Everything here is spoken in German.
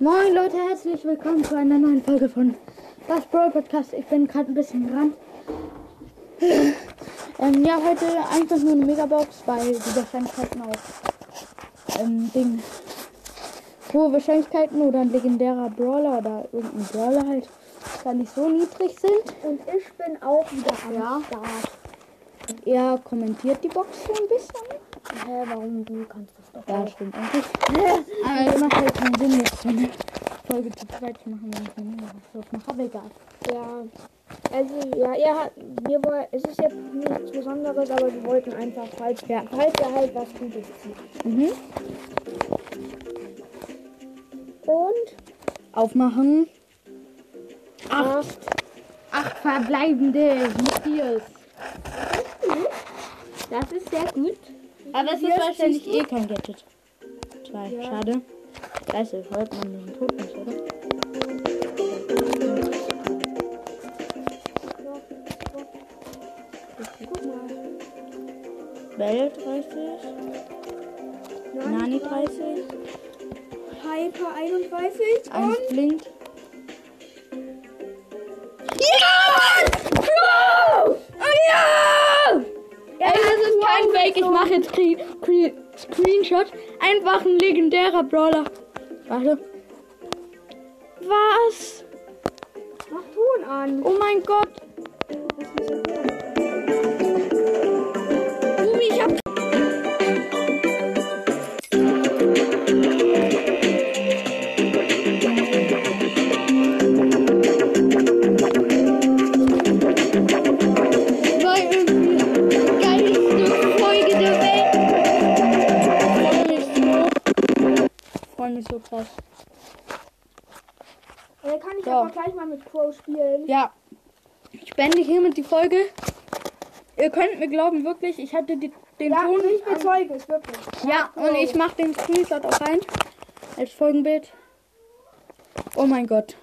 Moin Leute, herzlich willkommen zu einer neuen Folge von Das Brawl Podcast. Ich bin gerade ein bisschen ran. ähm, ja, heute einfach nur eine Megabox, weil die Wahrscheinlichkeiten auch ähm, Ding. Hohe Wahrscheinlichkeiten oder ein legendärer Brawler oder irgendein Brawler halt gar nicht so niedrig sind. Und ich bin auch wieder am Ja. Start. Und er kommentiert die Box so ein bisschen. Hä, warum du kannst das doch Ja, auch. stimmt eigentlich. Aber es macht halt keinen Sinn, jetzt so eine Folge zu zweit zu machen, wenn ich eine Megabox mache. Aber egal. Ja. Also, ja, er hat, wir wollen, es ist jetzt nichts Besonderes, aber wir wollten einfach, falls, Ja. falls er halt was Gutes zieht. Mhm. Und Aufmachen. acht. Acht verbleibende Matthias. Das ist sehr gut. Aber es ist wahrscheinlich eh kein Gadget. Zwei. Ja. Schade. Scheiße, hört man den Tod nicht, oder? Mal. Bell 30. Nani 30. Hyper 31. Eins blinkt. Fake. Ich mache jetzt Screen Screen Screenshot. Einfach ein legendärer Brawler. Warte. Was? Mach Ton an. Oh mein Gott. Freu mich so krass. Äh, kann ich So. aber gleich mal mit Crow spielen. Ja, ich beende hiermit die Folge. Ihr könnt mir glauben, wirklich, ich hatte die, den Ja, Ton ich bezeuge es wirklich. Ja, und ich mache den Screenshot auch rein als Folgenbild. Oh mein Gott.